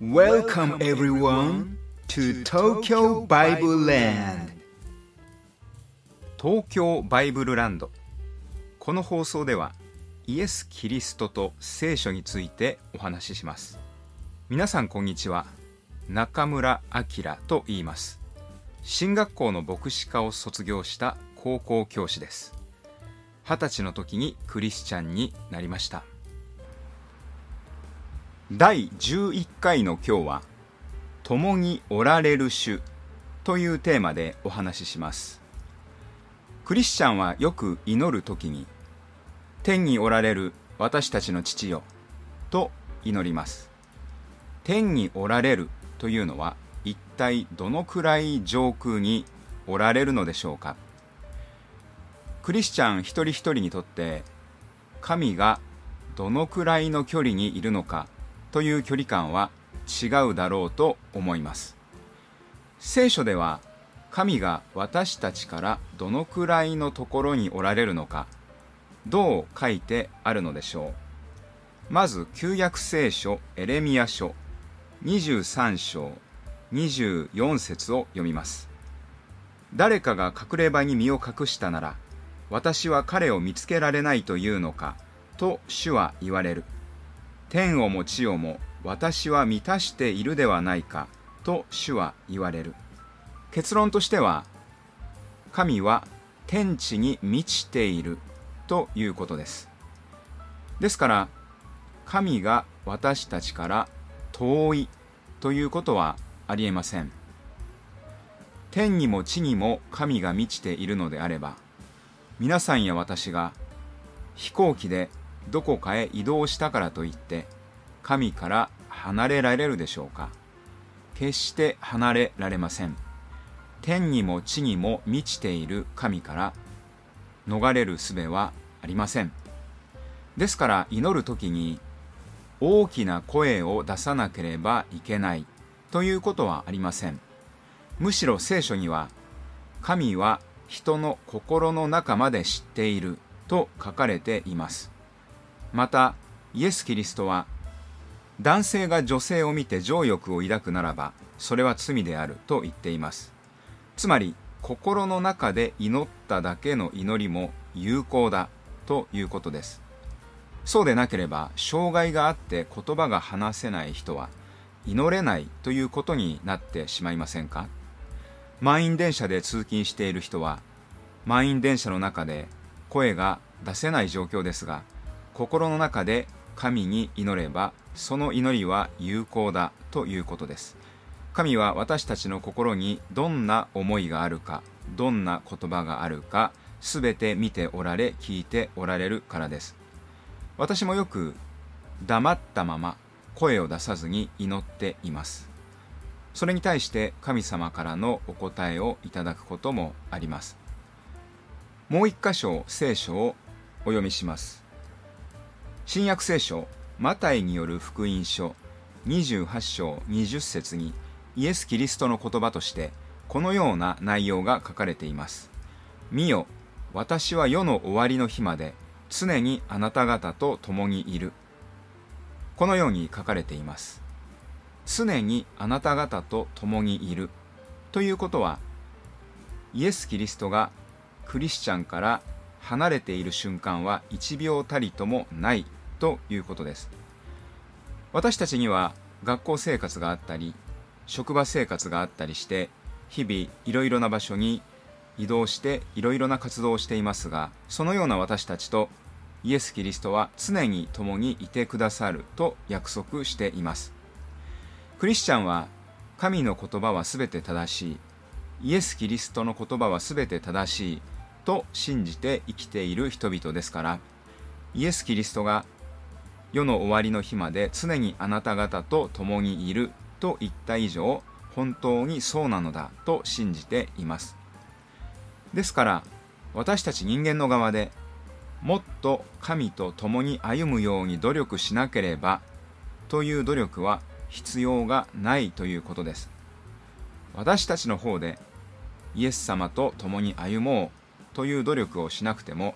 Welcome everyone to Tokyo Bible Land. 東京バイブルランド。この放送ではイエス・キリストと聖書についてお話しします。皆さんこんにちは。中村明と言います。進学校の牧師科を卒業した高校教師です。二十歳の時にクリスチャンになりました。第11回の今日は「共におられる主」というテーマでお話しします。クリスチャンはよく祈る時に「天におられる私たちの父よ」と祈ります。天におられるというのは一体どのくらい上空におられるのでしょうか。クリスチャン一人一人にとって神がどのくらいの距離にいるのかという距離感は違うだろうと思います。聖書では神が私たちからどのくらいのところにおられるのかどう書いてあるのでしょう。まず旧約聖書エレミア書23章24節を読みます。誰かが隠れ場に身を隠したなら私は彼を見つけられないというのかと主は言われる。天をも地をも私は満たしているではないかと主は言われる。結論としては神は天地に満ちているということです。ですから神が私たちから遠いということはありえません。天にも地にも神が満ちているのであれば皆さんや私が飛行機でどこかへ移動したからといって神から離れられるでしょうか。決して離れられません。天にも地にも満ちている神から逃れる術はありません。ですから祈る時に大きな声を出さなければいけないということはありません。むしろ聖書には神は人の心の中まで知っていると書かれています。またイエス・キリストは男性が女性を見て情欲を抱くならばそれは罪であると言っています。つまり心の中で祈っただけの祈りも有効だということです。そうでなければ障害があって言葉が話せない人は祈れないということになってしまいませんか？満員電車で通勤している人は満員電車の中で声が出せない状況ですが心の中で神に祈ればその祈りは有効だということです。神は私たちの心にどんな思いがあるかどんな言葉があるかすべて見ておられ聞いておられるからです。私もよく黙ったまま声を出さずに祈っています。それに対して神様からのお答えをいただくこともあります。もう一箇所聖書をお読みします。新約聖書マタイによる福音書28章20節にイエス・キリストの言葉としてこのような内容が書かれています。見よ私は世の終わりの日まで常にあなた方と共にいる。このように書かれています。常にあなた方と共にいる。ということはイエス・キリストがクリスチャンから離れている瞬間は1秒たりともない。ということです。私たちには学校生活があったり職場生活があったりして日々いろいろな場所に移動していろいろな活動をしていますがそのような私たちとイエス・キリストは常に共にいてくださると約束しています。クリスチャンは神の言葉は全て正しい。イエス・キリストの言葉は全て正しいと信じて生きている人々ですからイエス・キリストが世の終わりの日まで常にあなた方と共にいると言った以上本当にそうなのだと信じています。ですから私たち人間の側でもっと神と共に歩むように努力しなければという努力は必要がないということです。私たちの方でイエス様と共に歩もうという努力をしなくても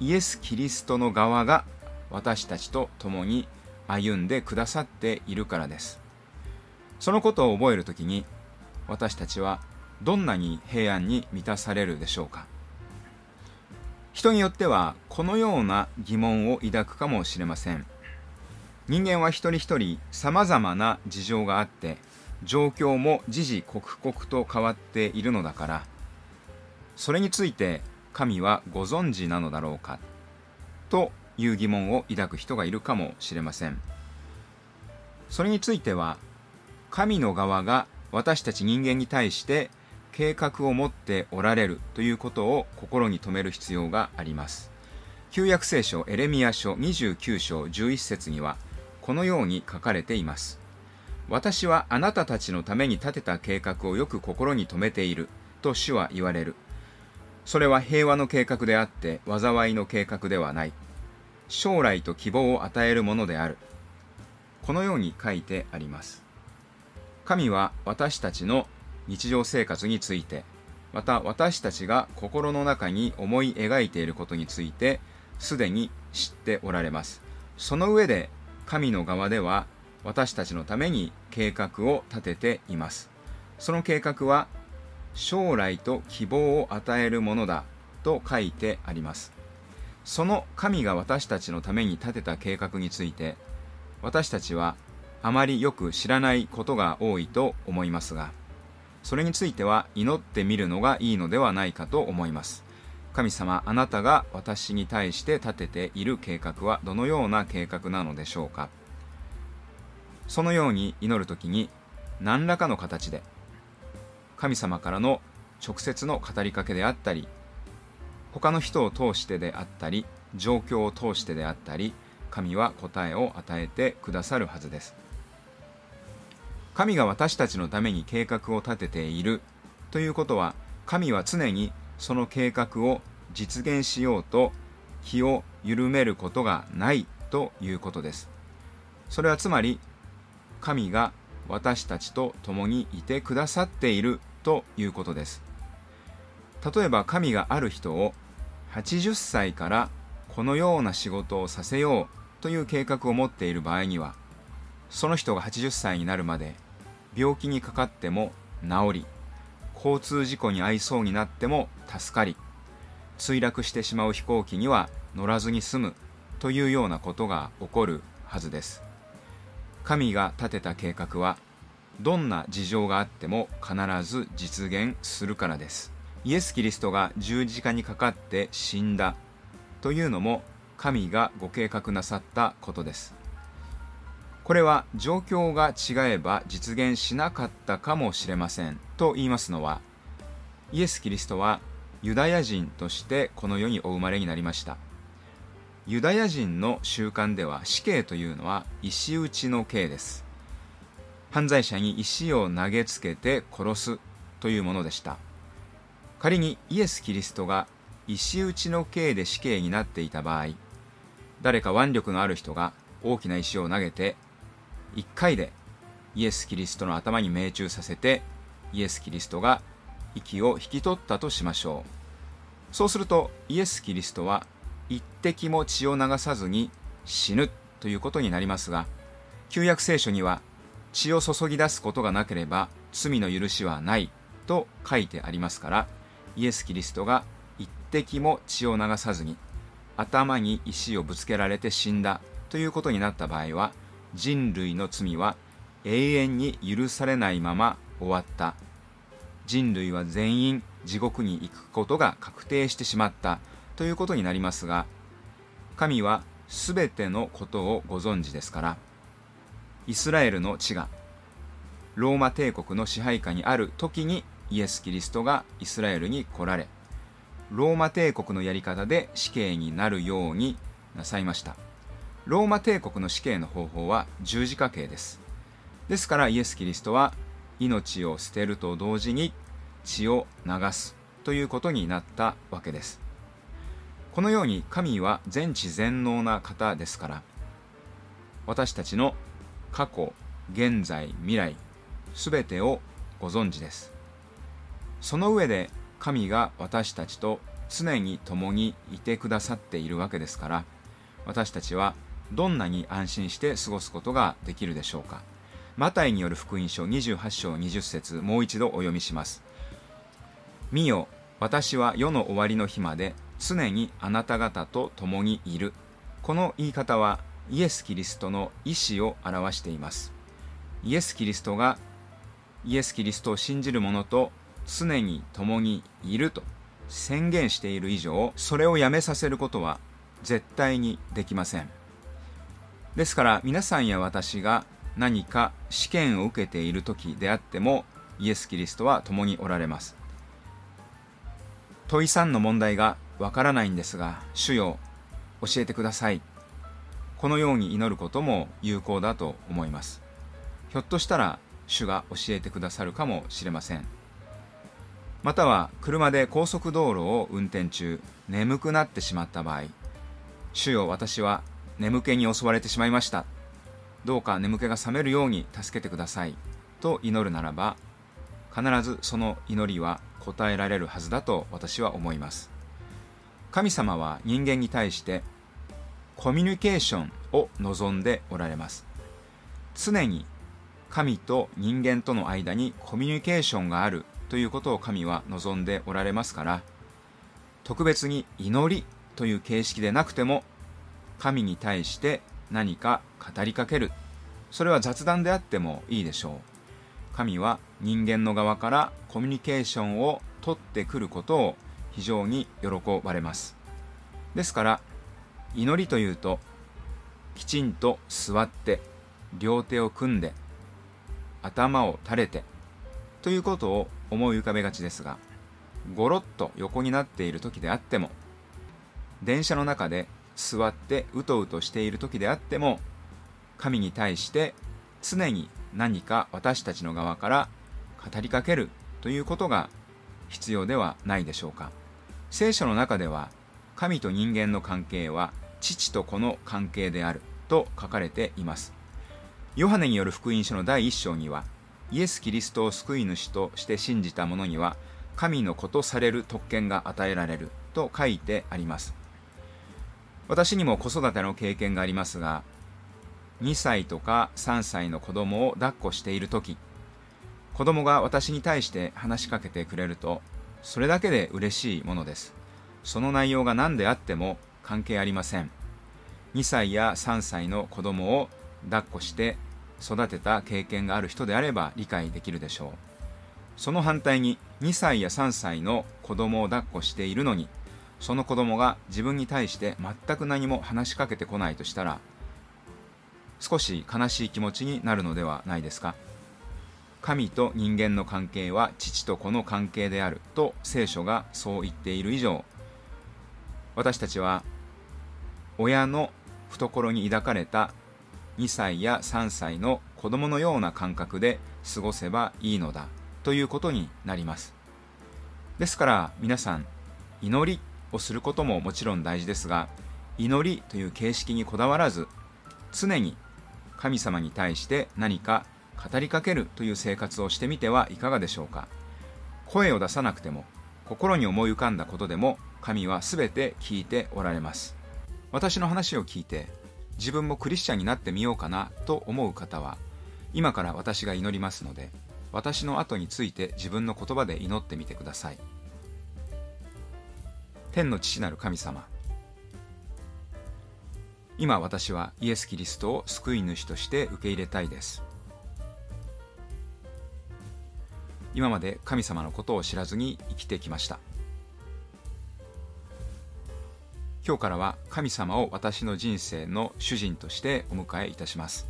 イエス・キリストの側が私たちと共に歩んでくださっているからです。そのことを覚えるときに私たちはどんなに平安に満たされるでしょうか。人によってはこのような疑問を抱くかもしれません。人間は一人一人さまざまな事情があって状況も時々刻々と変わっているのだからそれについて神はご存知なのだろうかという疑問を抱く人がいるかもしれません。それについては神の側が私たち人間に対して計画を持っておられるということを心に留める必要があります。旧約聖書エレミア書29章11節にはこのように書かれています。私はあなたたちのために立てた計画をよく心に留めていると主は言われる。それは平和の計画であって災いの計画ではない。将来と希望を与えるものである。このように書いてあります。神は私たちの日常生活についてまた私たちが心の中に思い描いていることについてすでに知っておられます。その上で神の側では私たちのために計画を立てています。その計画は将来と希望を与えるものだと書いてあります。その神が私たちのために立てた計画について私たちはあまりよく知らないことが多いと思いますがそれについては祈ってみるのがいいのではないかと思います。神様あなたが私に対して立てている計画はどのような計画なのでしょうか。そのように祈るときに何らかの形で神様からの直接の語りかけであったり他の人を通してであったり状況を通してであったり神は答えを与えてくださるはずです。神が私たちのために計画を立てているということは神は常にその計画を実現しようと気を緩めることがないということです。それはつまり神が私たちと共にいてくださっているということです。例えば神がある人を80歳からこのような仕事をさせようという計画を持っている場合にはその人が80歳になるまで病気にかかっても治り交通事故に遭いそうになっても助かり墜落してしまう飛行機には乗らずに済むというようなことが起こるはずです。神が立てた計画はどんな事情があっても必ず実現するからです。イエス・キリストが十字架にかかって死んだというのも神がご計画なさったことです。これは状況が違えば実現しなかったかもしれませんと言いますのはイエス・キリストはユダヤ人としてこの世にお生まれになりました。ユダヤ人の習慣では死刑というのは石打ちの刑です。犯罪者に石を投げつけて殺すというものでした。仮にイエス・キリストが石打ちの刑で死刑になっていた場合誰か腕力のある人が大きな石を投げて1回でイエス・キリストの頭に命中させてイエス・キリストが息を引き取ったとしましょう。そうするとイエス・キリストは一滴も血を流さずに死ぬということになりますが旧約聖書には血を注ぎ出すことがなければ罪の許しはないと書いてありますからイエス・キリストが一滴も血を流さずに頭に石をぶつけられて死んだということになった場合は人類の罪は永遠に許されないまま終わった。人類は全員地獄に行くことが確定してしまったということになりますが神は全てのことをご存知ですからイスラエルの地がローマ帝国の支配下にある時にイエス・キリストがイスラエルに来られローマ帝国のやり方で死刑になるようになさいました。ローマ帝国の死刑の方法は十字架刑です。ですからイエス・キリストは命を捨てると同時に血を流すということになったわけです。このように神は全知全能な方ですから私たちの過去現在未来すべてをご存知です。その上で神が私たちと常に共にいてくださっているわけですから私たちはどんなに安心して過ごすことができるでしょうか。マタイによる福音書28章20節もう一度お読みします。見よ私は世の終わりの日まで常にあなた方と共にいる。この言い方はイエス・キリストの意志を表しています。イエス・キリストがイエス・キリストを信じる者と常に共にいると宣言している以上それをやめさせることは絶対にできません。ですから皆さんや私が何か試験を受けている時であってもイエス・キリストは共におられます。問い3の問題がわからないんですが主よ教えてください。このように祈ることも有効だと思います。ひょっとしたら主が教えてくださるかもしれません。または車で高速道路を運転中眠くなってしまった場合主よ私は眠気に襲われてしまいました。どうか眠気が覚めるように助けてください。と祈るならば必ずその祈りは答えられるはずだと私は思います。神様は人間に対してコミュニケーションを望んでおられます。常に神と人間との間にコミュニケーションがあるということを神は望んでおられますから特別に祈りという形式でなくても神に対して何か語りかける。それは雑談であってもいいでしょう。神は人間の側からコミュニケーションを取ってくることを非常に喜ばれます。ですから祈りというときちんと座って両手を組んで頭を垂れてということを思い浮かべがちですがゴロッと横になっている時であっても電車の中で座ってうとうとしている時であっても神に対して常に何か私たちの側から語りかけるということが必要ではないでしょうか。聖書の中では神と人間の関係は父と子の関係であると書かれています。ヨハネによる福音書の第1章にはイエス・キリストを救い主として信じた者には神の子とされる特権が与えられると書いてあります。私にも子育ての経験がありますが2歳とか3歳の子供を抱っこしている時子供が私に対して話しかけてくれるとそれだけで嬉しいものです。その内容が何であっても関係ありません。2歳や3歳の子供を抱っこして育てた経験がある人であれば理解できるでしょう。その反対に2歳や3歳の子供を抱っこしているのにその子供が自分に対して全く何も話しかけてこないとしたら少し悲しい気持ちになるのではないですか。神と人間の関係は父と子の関係であると聖書がそう言っている以上私たちは親の懐に抱かれた2歳や3歳の子供のような感覚で過ごせばいいのだということになります。ですから皆さん祈りをすることももちろん大事ですが祈りという形式にこだわらず常に神様に対して何か語りかけるという生活をしてみてはいかがでしょうか。声を出さなくても心に思い浮かんだことでも神は全て聞いておられます。私の話を聞いて自分もクリスチャンになってみようかなと思う方は今から私が祈りますので私の後について自分の言葉で祈ってみてください。天の父なる神様今私はイエス・キリストを救い主として受け入れたいです。今まで神様のことを知らずに生きてきました。今日からは神様を私の人生の主人としてお迎えいたします。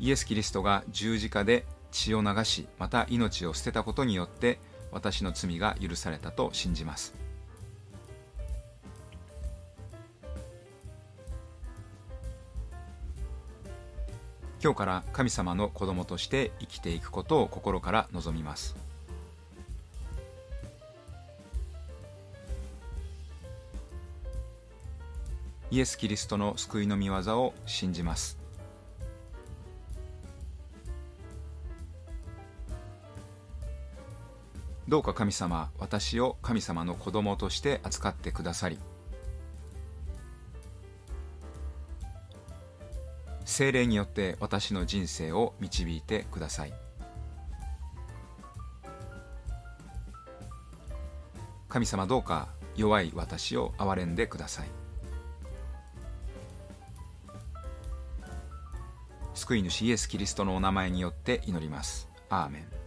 イエス・キリストが十字架で血を流しまた命を捨てたことによって私の罪が許されたと信じます。今日から神様の子供として生きていくことを心から望みます。イエス・キリストの救いの御業を信じます。どうか神様私を神様の子供として扱ってくださり精霊によって私の人生を導いてください。神様どうか弱い私を憐れんでください。救い主イエス・キリストのお名前によって祈ります。アーメン。